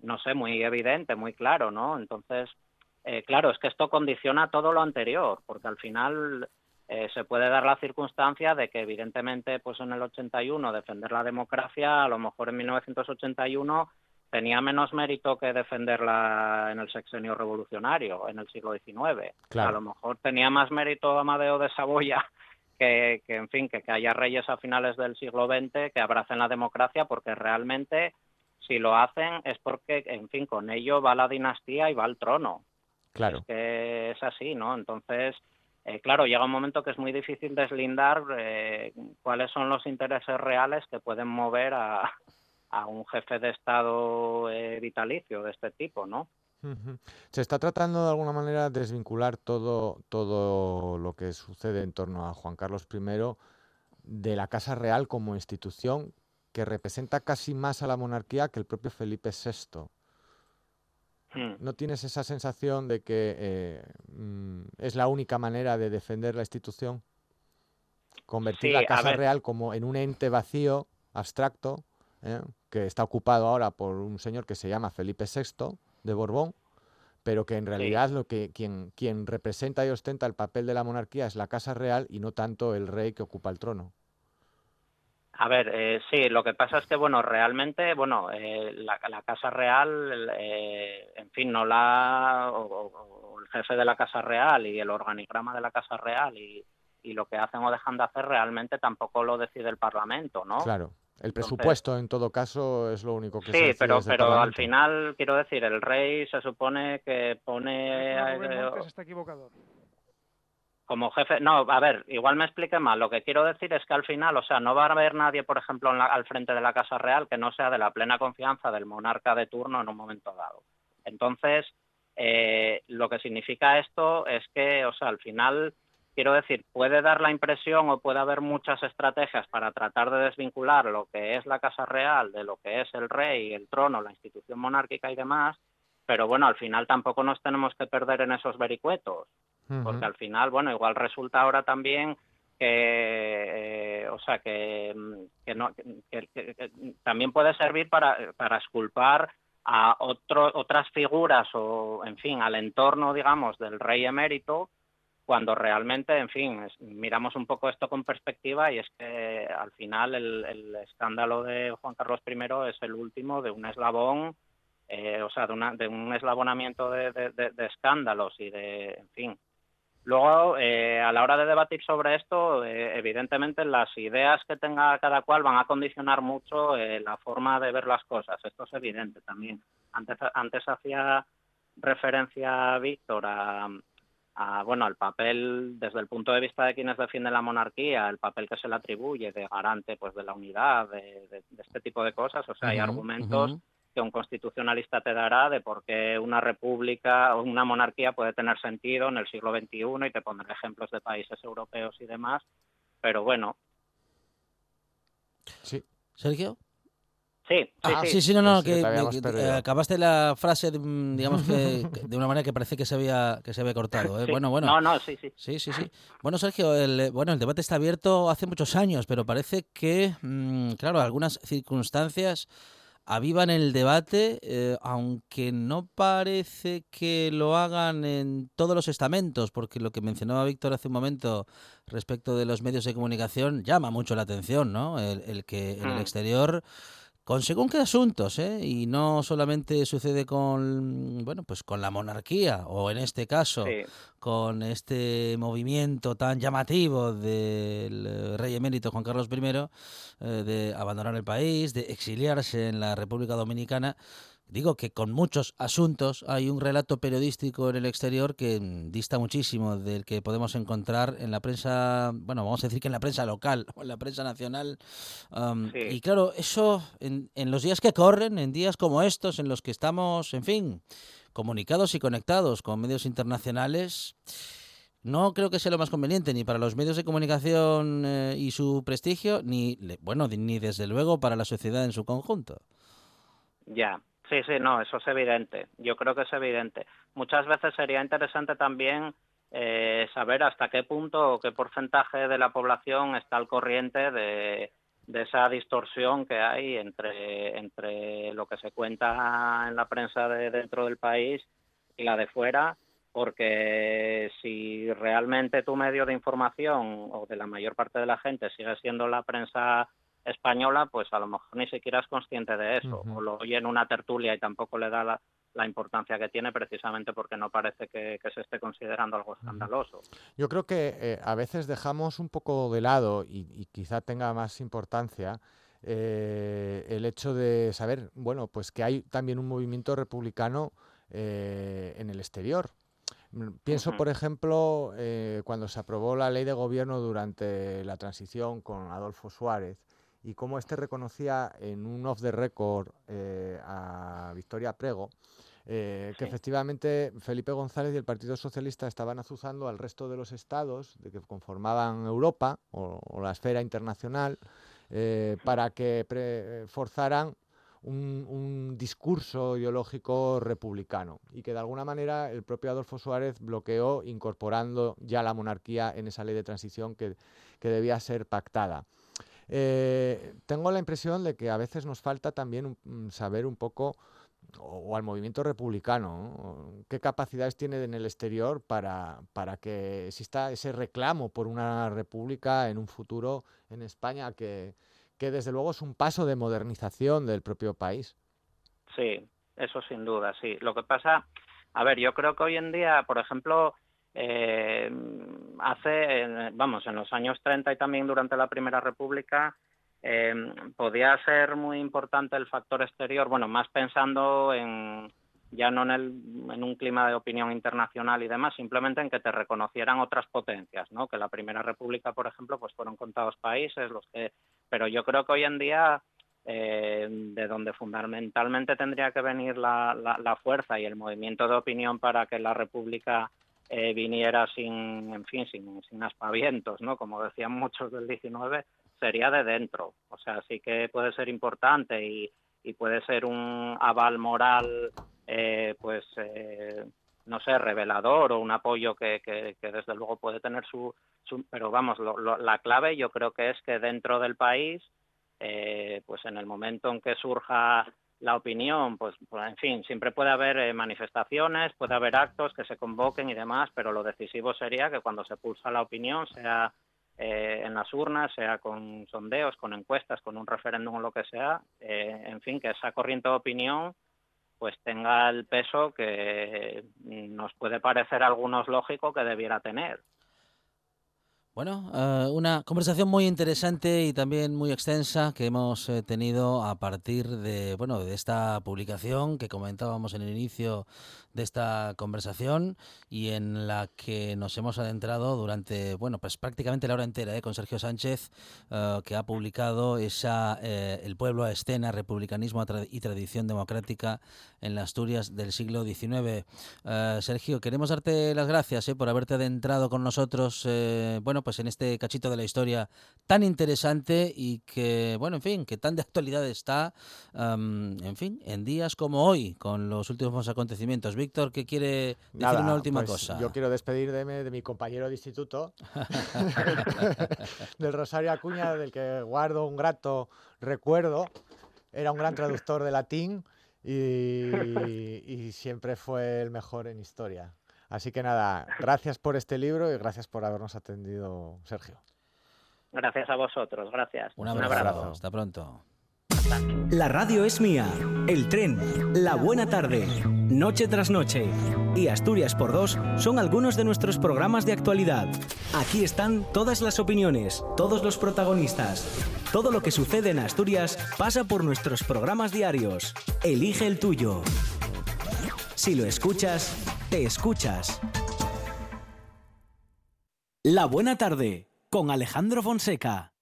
no sé, muy evidente, muy claro, ¿no? Entonces, claro, es que esto condiciona todo lo anterior, porque al final eh, se puede dar la circunstancia de que evidentemente pues en el 81 defender la democracia a lo mejor en 1981 tenía menos mérito que defenderla en el sexenio revolucionario en el siglo XIX a lo mejor tenía más mérito Amadeo de Saboya que, que en fin que, que haya reyes a finales del siglo XX que abracen la democracia porque realmente si lo hacen es porque en fin con ello va la dinastía y va el trono. Claro. Es que es así no entonces eh, claro, llega un momento que es muy difícil deslindar eh, cuáles son los intereses reales que pueden mover a, un jefe de Estado eh, vitalicio de este tipo, ¿no? Se está tratando de alguna manera de desvincular todo, todo lo que sucede en torno a Juan Carlos I de la Casa Real como institución que representa casi más a la monarquía que el propio Felipe VI. Hmm. ¿No tienes esa sensación de que eh, mm, es la única manera de defender la institución? Convertir la Casa Real como en un ente vacío, abstracto, ¿eh? que está ocupado ahora por un señor que se llama Felipe VI de Borbón, pero que en realidad lo que quien, quien representa y ostenta el papel de la monarquía es la Casa Real y no tanto el rey que ocupa el trono. A ver, eh, sí, lo que pasa es que, bueno, realmente, bueno, eh, la, Casa Real, eh, en fin, no la, o, el jefe de la Casa Real y el organigrama de la Casa Real y, y, lo que hacen o dejan de hacer realmente tampoco lo decide el Parlamento, ¿no? Claro. El presupuesto, en todo caso, es lo único que sí, se Sí, pero, pero al final, quiero decir, el rey se supone que pone... Se está equivocado como jefe, no, a ver, igual me explique mal. Lo que quiero decir es que al final, o sea, no va a haber nadie, por ejemplo, al frente de la Casa Real que no sea de la plena confianza del monarca de turno en un momento dado. Entonces, eh, lo que significa esto es que, o sea, al final, quiero decir, puede dar la impresión o puede haber muchas estrategias para tratar de desvincular lo que es la Casa Real de lo que es el rey, el trono, la institución monárquica y demás, pero bueno, al final tampoco nos tenemos que perder en esos vericuetos porque al final, bueno, igual resulta ahora también que, eh, o sea, que, que no, que, también puede servir para, para esculpar a otro, otras figuras o, en fin, al entorno, digamos, del rey emérito, cuando realmente, en fin, miramos un poco esto con perspectiva y es que al final el, escándalo de Juan Carlos I es el último de un eslabón, eh, o sea, de, de un eslabonamiento de, escándalos y de, en fin. Luego, eh, a la hora de debatir sobre esto, eh, evidentemente las ideas que tenga cada cual van a condicionar mucho la forma de ver las cosas. Esto es evidente también. Antes, antes hacía referencia Víctor a, bueno, al papel, desde el punto de vista de quienes defienden la monarquía, el papel que se le atribuye de garante pues de la unidad, de, este tipo de cosas. O sea, hay argumentos que un constitucionalista te dará de por qué una república o una monarquía puede tener sentido en el siglo XXI y te pondré ejemplos de países europeos y demás. Pero bueno. Sí. Sergio. Sí, sí, ah, sí, sí, no, no, que, acabaste la frase, mm, digamos que, de una manera que parece que se había que se había cortado. ¿eh? Bueno, bueno. No, no, sí, sí. Sí, sí, sí. Bueno, Sergio, el, bueno, el debate está abierto hace muchos años, pero parece que, mm, claro, algunas circunstancias avivan el debate, eh, aunque no parece que lo hagan en todos los estamentos, porque lo que mencionaba Víctor hace un momento respecto de los medios de comunicación llama mucho la atención, ¿no? El, el que en el mm. exterior con según qué asuntos, ¿eh? Y no solamente sucede con, bueno, pues con la monarquía, o en este caso, con este movimiento tan llamativo del eh, rey emérito Juan Carlos I, eh, de abandonar el país, de exiliarse en la República Dominicana, Digo que con muchos asuntos hay un relato periodístico en el exterior que dista muchísimo del que podemos encontrar en la prensa, bueno, vamos a decir que en la prensa local o en la prensa nacional. Y claro, eso en, en los días que corren, en días como estos, en los que estamos, en fin, comunicados y conectados con medios internacionales, no creo que sea lo más conveniente ni para los medios de comunicación eh, y su prestigio, ni, bueno, ni desde luego para la sociedad en su conjunto. Ya, Sí, sí, no, eso es evidente. Yo creo que es evidente. Muchas veces sería interesante también eh, saber hasta qué punto o qué porcentaje de la población está al corriente de, esa distorsión que hay entre, entre lo que se cuenta en la prensa de dentro del país y la de fuera, porque si realmente tu medio de información o de la mayor parte de la gente sigue siendo la prensa española, pues a lo mejor ni siquiera es consciente de eso, o lo oye en una tertulia y tampoco le da la, importancia que tiene precisamente porque no parece que, se esté considerando algo escandaloso. Yo creo que eh, a veces dejamos un poco de lado y, quizá tenga más importancia eh, el hecho de saber, bueno, pues que hay también un movimiento republicano eh, en el exterior. Mm, pienso, por ejemplo, cuando se aprobó la ley de gobierno durante la transición con Adolfo Suárez, y cómo este reconocía en un off the record eh, a Victoria Prego eh, que efectivamente Felipe González y el Partido Socialista estaban azuzando al resto de los estados de que conformaban Europa o, la esfera internacional eh, para que forzaran un, un, discurso ideológico republicano y que de alguna manera el propio Adolfo Suárez bloqueó incorporando ya la monarquía en esa ley de transición que, que debía ser pactada. Eh, tengo la impresión de que a veces nos falta también mm, saber un poco, o, al movimiento republicano, qué capacidades tiene en el exterior para, para que exista ese reclamo por una república en un futuro en España que, que desde luego es un paso de modernización del propio país. Sí, eso sin duda, sí. Lo que pasa, a ver, yo creo que hoy en día, por ejemplo, eh, hace, vamos, en los años 30 y también durante la Primera República, eh, podía ser muy importante el factor exterior, bueno, más pensando en ya no en, el, en un clima de opinión internacional y demás, simplemente en que te reconocieran otras potencias, ¿no? Que la Primera República, por ejemplo, pues fueron contados países, los que, pero yo creo que hoy en día eh, de donde fundamentalmente tendría que venir la, la, fuerza y el movimiento de opinión para que la República eh, viniera sin, en fin, sin, sin aspavientos, ¿no? Como decían muchos del 19, sería de dentro. O sea, sí que puede ser importante y, y puede ser un aval moral, eh, pues, eh, no sé, revelador o un apoyo que, que, desde luego puede tener su... su pero vamos, la clave yo creo que es que dentro del país, pues en el momento en que surja la opinión, pues, pues, en fin, siempre puede haber eh, manifestaciones, puede haber actos que se convoquen y demás, pero lo decisivo sería que cuando se pulsa la opinión, sea eh, en las urnas, sea con sondeos, con encuestas, con un referéndum o lo que sea, eh, en fin, que esa corriente de opinión pues tenga el peso que nos puede parecer a algunos lógico que debiera tener. Bueno, eh, una conversación muy interesante y también muy extensa que hemos eh, tenido a partir de bueno de esta publicación que comentábamos en el inicio de esta conversación y en la que nos hemos adentrado durante bueno pues prácticamente la hora entera eh, con Sergio Sánchez que ha publicado esa el pueblo a escena republicanismo y tradición democrática en las Asturias del siglo XIX. Sergio, queremos darte las gracias por haberte adentrado con nosotros bueno pues en este cachito de la historia tan interesante y que, bueno, en fin, que tan de actualidad está, en fin, en días como hoy, con los últimos acontecimientos. Víctor, ¿qué quiere decir una última pues cosa? Yo quiero despedirme de mi compañero de instituto, del Rosario Acuña, del que guardo un grato recuerdo. Era un gran traductor de latín y siempre fue el mejor en historia. Así que nada, gracias por este libro y gracias por habernos atendido, Sergio. Gracias a vosotros, gracias. Un abrazo. Hasta pronto. La radio es mía, el tren, la buena tarde, noche tras noche y Asturias por dos son algunos de nuestros programas de actualidad. Aquí están todas las opiniones, todos los protagonistas. Todo lo que sucede en Asturias pasa por nuestros programas diarios. Elige el tuyo. Si lo escuchas, te escuchas. La buena tarde con Alejandro Fonseca.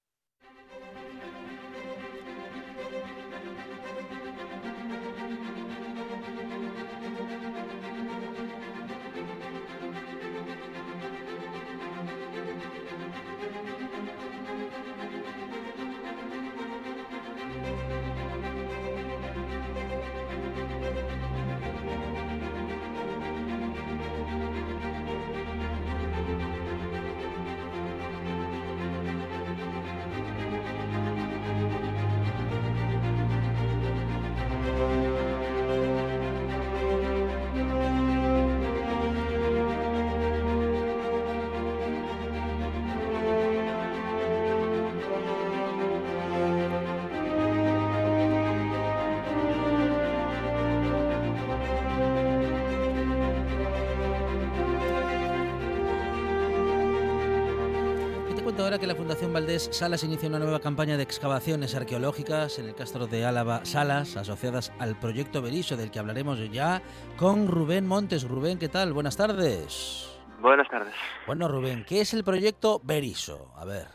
Salas inicia una nueva campaña de excavaciones arqueológicas en el castro de Álava Salas, asociadas al proyecto Beriso, del que hablaremos ya con Rubén Montes. Rubén, ¿qué tal? Buenas tardes. Buenas tardes. Bueno, Rubén, ¿qué es el proyecto Beriso? A ver.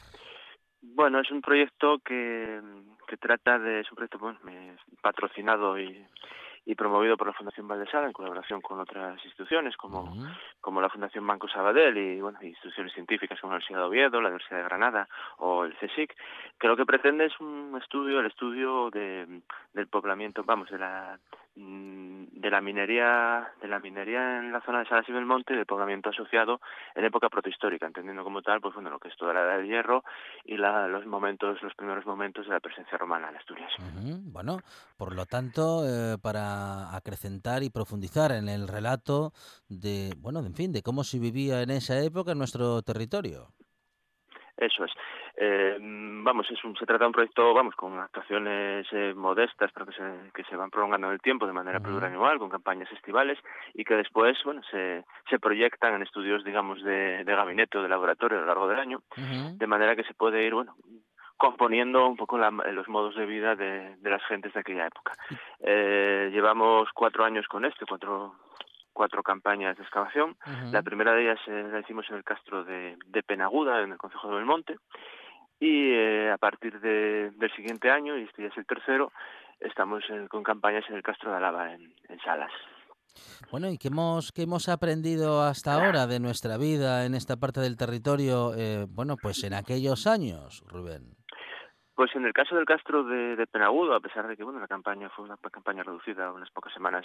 Bueno, es un proyecto que, que trata de, es un proyecto patrocinado y y promovido por la Fundación Valdesada en colaboración con otras instituciones como, como la Fundación Banco Sabadell y bueno, instituciones científicas como la Universidad de Oviedo, la Universidad de Granada o el CSIC, que lo que pretende es un estudio, el estudio de, del poblamiento, vamos, de la de la minería de la minería en la zona de Salas y Belmonte del poblamiento asociado en época protohistórica entendiendo como tal pues bueno lo que es toda la edad del hierro y la, los momentos los primeros momentos de la presencia romana en Asturias. Bueno por lo tanto eh, para acrecentar y profundizar en el relato de bueno en fin de cómo se vivía en esa época en nuestro territorio eso es. Eh, vamos, es un, se trata de un proyecto, vamos, con actuaciones eh, modestas, pero que se, que se van prolongando en el tiempo de manera plurianual, con campañas estivales y que después, bueno, se, se proyectan en estudios, digamos, de, de gabinete o de laboratorio a lo largo del año, de manera que se puede ir, bueno, componiendo un poco los modos de vida de, de, las gentes de aquella época. Eh, llevamos cuatro años con esto, cuatro, cuatro campañas de excavación. La primera de ellas eh, la hicimos en el castro de, de Penaguda, en el Concejo de Belmonte. Y eh, a partir de, del siguiente año, y este ya es el tercero, estamos con campañas en el castro de Alaba, en, Salas. Bueno, ¿y qué hemos, qué hemos aprendido hasta ahora de nuestra vida en esta parte del territorio, eh, bueno, pues en aquellos años, Rubén? Pues en el caso del Castro de, Penagudo, a pesar de que bueno la campaña fue una campaña reducida unas pocas semanas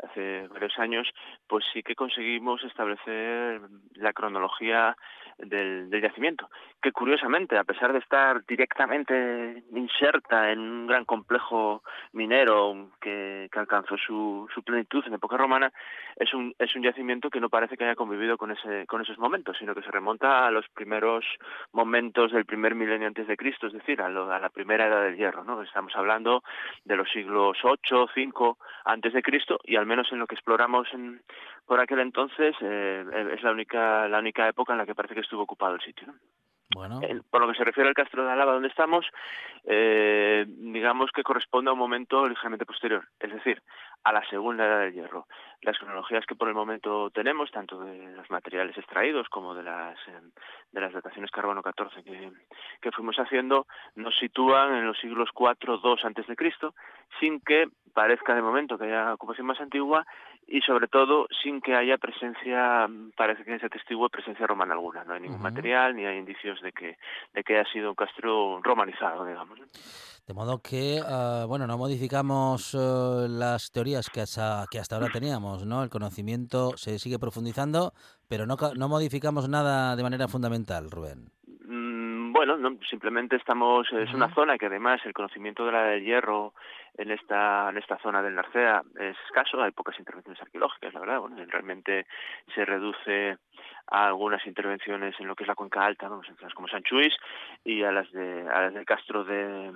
hace varios años, pues sí que conseguimos establecer la cronología del, yacimiento, que curiosamente, a pesar de estar directamente inserta en un gran complejo minero que, que alcanzó su, su, plenitud en época romana, es un, es un yacimiento que no parece que haya convivido con, ese, con esos momentos, sino que se remonta a los primeros momentos del primer milenio antes de Cristo, es decir, a, la primera edad del hierro. ¿no? Estamos hablando de los siglos 8, 5 antes de Cristo y al menos en lo que exploramos en, por aquel entonces eh, es la única, la única época en la que parece que estuvo ocupado el sitio. ¿no? Bueno. por lo que se refiere al Castro de Alaba, donde estamos, eh, digamos que corresponde a un momento ligeramente posterior, es decir, a la segunda edad del hierro. Las cronologías que por el momento tenemos, tanto de los materiales extraídos como de las, eh, de las dataciones carbono 14 que, que fuimos haciendo, nos sitúan en los siglos 4, 2 antes de Cristo, sin que parezca de momento que haya ocupación más antigua y sobre todo sin que haya presencia, parece que se atestigue presencia romana alguna. No hay ningún material ni hay indicios de que, de que haya sido un castro romanizado, digamos. De modo que, ah, bueno, no modificamos eh, las teorías que hasta, que hasta ahora teníamos, ¿no? El conocimiento se sigue profundizando, pero no, no modificamos nada de manera fundamental, Rubén. Bueno, no, simplemente estamos, es una zona que además el conocimiento de la del hierro en esta, en esta zona del Narcea es escaso, hay pocas intervenciones arqueológicas, la verdad, bueno, realmente se reduce a algunas intervenciones en lo que es la cuenca alta, ¿no? como San Chuis y a las de, a las del Castro de,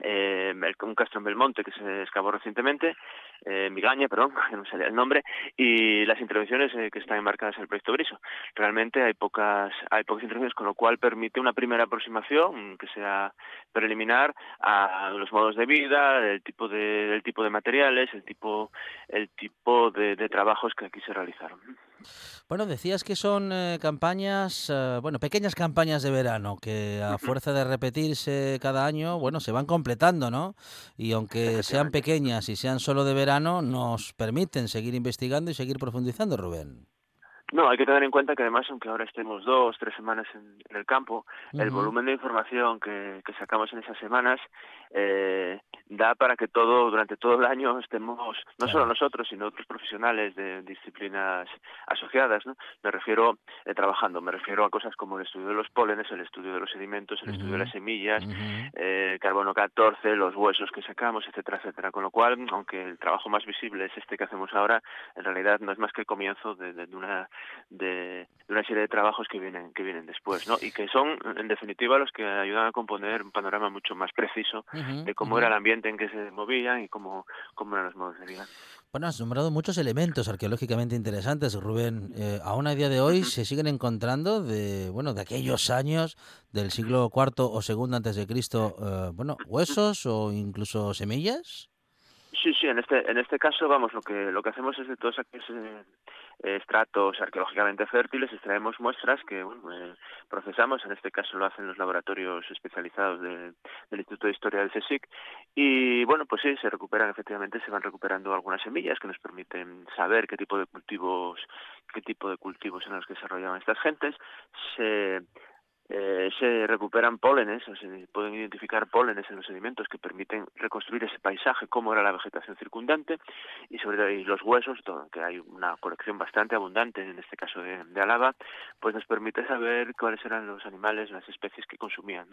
eh, un castro en Belmonte que se excavó recientemente, eh, Migaña, perdón, que no salía el nombre, y las intervenciones eh, que están enmarcadas en el proyecto Briso. Realmente hay pocas, hay pocas intervenciones, con lo cual permite una primera aproximación que sea preliminar a los modos de vida, el tipo de, el tipo de materiales, el tipo, el tipo de trabajos que aquí se realizaron. Bueno, decías que son eh, campañas, eh, bueno, pequeñas campañas de verano que a fuerza de repetirse cada año, bueno, se van completando, ¿no? Y aunque sean pequeñas y sean solo de verano, nos permiten seguir investigando y seguir profundizando, Rubén. No, hay que tener en cuenta que además, aunque ahora estemos dos, tres semanas en, el campo, el volumen de información que, que, sacamos en esas semanas eh, da para que todo durante todo el año estemos, no solo nosotros, sino otros profesionales de disciplinas asociadas, ¿no? Me refiero, eh, trabajando, me refiero a cosas como el estudio de los pólenes, el estudio de los sedimentos, el estudio de las semillas, eh, carbono 14, los huesos que sacamos, etcétera, etcétera. Con lo cual, aunque el trabajo más visible es este que hacemos ahora, en realidad no es más que el comienzo de, de una de, una serie de trabajos que vienen que vienen después, ¿no? Y que son, en definitiva, los que ayudan a componer un panorama mucho más preciso de cómo era el ambiente en que se movían y cómo, cómo eran los modos de vida. Bueno, has nombrado muchos elementos arqueológicamente interesantes, Rubén. Eh, aún a día de hoy se siguen encontrando de, bueno, de aquellos años del siglo IV o segundo antes de Cristo, eh, bueno, huesos o incluso semillas. Sí, sí, en este, en este caso, vamos, lo que, lo que hacemos es de todos aquellos eh, estratos arqueológicamente fértiles, extraemos muestras que eh, procesamos, en este caso lo hacen los laboratorios especializados del Instituto de Historia del CSIC, y bueno, pues sí, se recuperan, efectivamente, se van recuperando algunas semillas que nos permiten saber qué tipo de cultivos, qué tipo de cultivos en los que desarrollaban estas gentes, se eh, se recuperan pólenes, o se pueden identificar pólenes en los sedimentos que permiten reconstruir ese paisaje, cómo era la vegetación circundante, y sobre todo los huesos, que hay una colección bastante abundante, en este caso de, de Alaba, pues nos permite saber cuáles eran los animales, las especies que consumían.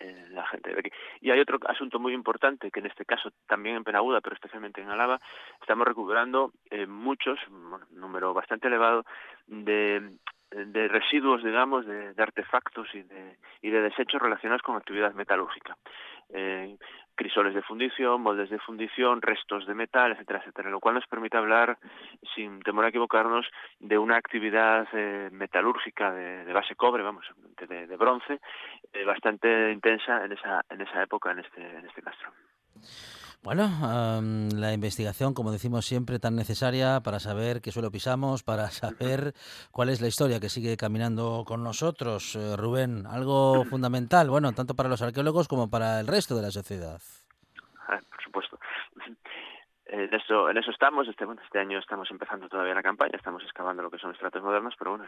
Eh, la gente de aquí. Y hay otro asunto muy importante que en este caso también en Penaguda, pero especialmente en Alaba, estamos recuperando eh, muchos, un número bastante elevado de de residuos, digamos, de, artefactos y de, y de desechos relacionados con actividad metalúrgica. Eh, crisoles de fundición, moldes de fundición, restos de metal, etcétera, etcétera, lo cual nos permite hablar, sin temor a equivocarnos, de una actividad eh, metalúrgica de, base cobre, vamos, de, bronce, eh, bastante intensa en esa, en esa época, en este, en este castro. Bueno, la investigación, como decimos siempre, tan necesaria para saber qué suelo pisamos, para saber cuál es la historia que sigue caminando con nosotros. Eh, Rubén, algo fundamental, bueno, tanto para los arqueólogos como para el resto de la sociedad. Ah, por supuesto. En eso, en eso estamos. Este, bueno, este año estamos empezando todavía la campaña, estamos excavando lo que son estratos modernos, pero bueno,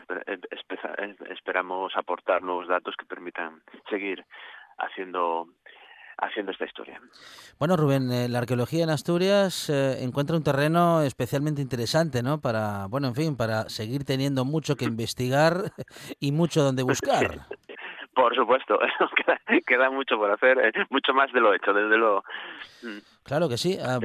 esperamos aportar nuevos datos que permitan seguir haciendo haciendo esta historia. Bueno, Rubén, eh, la arqueología en Asturias eh, encuentra un terreno especialmente interesante, ¿no? Para, bueno, en fin, para seguir teniendo mucho que investigar y mucho donde buscar. Por supuesto, queda, queda, mucho por hacer, eh, mucho más de lo hecho, desde luego. Mm. Claro que sí. Ah,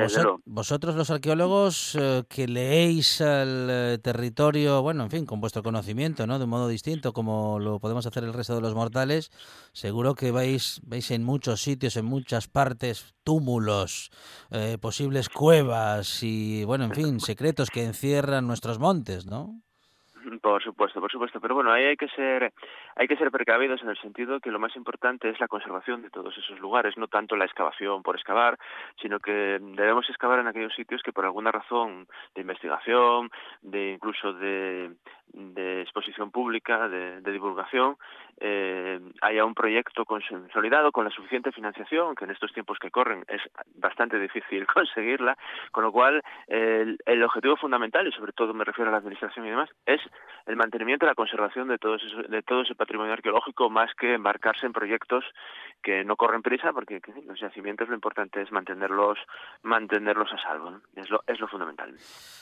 vosotros, los arqueólogos eh, que leéis al eh, territorio, bueno, en fin, con vuestro conocimiento, ¿no? De un modo distinto, como lo podemos hacer el resto de los mortales, seguro que vais, veis en muchos sitios, en muchas partes, túmulos, posibles cuevas y, bueno, en fin, secretos que encierran nuestros montes, ¿no? Por supuesto, por supuesto, pero bueno, ahí hay que ser hay que ser precavidos en el sentido que lo más importante es la conservación de todos esos lugares, no tanto la excavación por excavar, sino que debemos excavar en aquellos sitios que por alguna razón de investigación, de incluso de, exposición pública, de, divulgación, eh, haya un proyecto consolidado con la suficiente financiación, que en estos tiempos que corren es bastante difícil conseguirla, con lo cual el, objetivo fundamental, y sobre todo me refiero a la administración y demás, es el mantenimiento y la conservación de todo, ese, de todo ese patrimonio arqueológico más que embarcarse en proyectos que no corren prisa, porque los yacimientos lo importante es mantenerlos mantenerlos a salvo, es, lo, fundamental.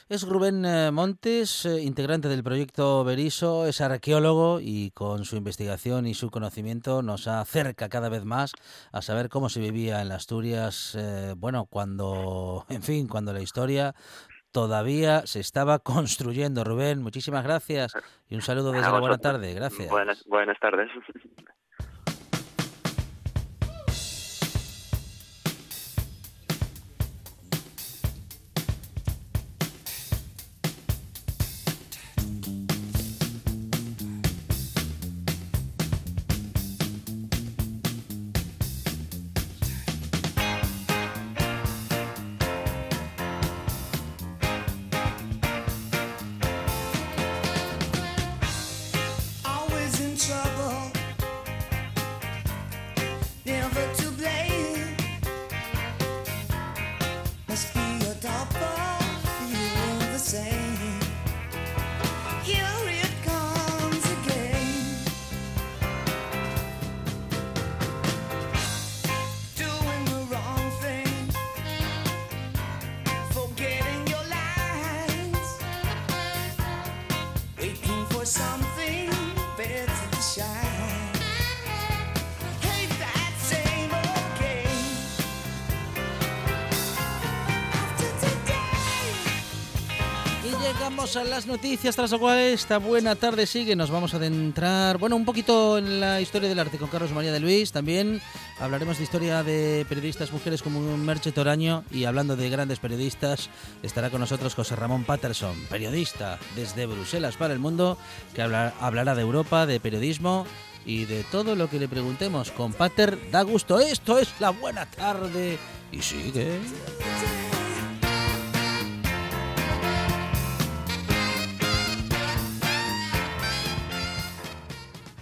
Es Rubén eh, Montes, eh, integrante del proyecto Beriso, es arqueólogo y con su investigación y su conocimiento nos acerca cada vez más a saber cómo se vivía en Asturias, eh, bueno, cuando, en fin, cuando la historia todavía se estaba construyendo. Rubén, muchísimas gracias y un saludo desde la buena tarde. Gracias. Buenas, buenas tardes. A las noticias, tras lo cual esta buena tarde sigue. Nos vamos a adentrar, bueno, un poquito en la historia del arte con Carlos María de Luis. También hablaremos de historia de periodistas mujeres como Merche Toraño. Y hablando de grandes periodistas, estará con nosotros José Ramón Patterson, periodista desde Bruselas para el mundo, que hablará de Europa, de periodismo y de todo lo que le preguntemos. Con Pater da gusto. Esto es la buena tarde. Y sigue.